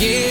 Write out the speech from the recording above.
Yeah.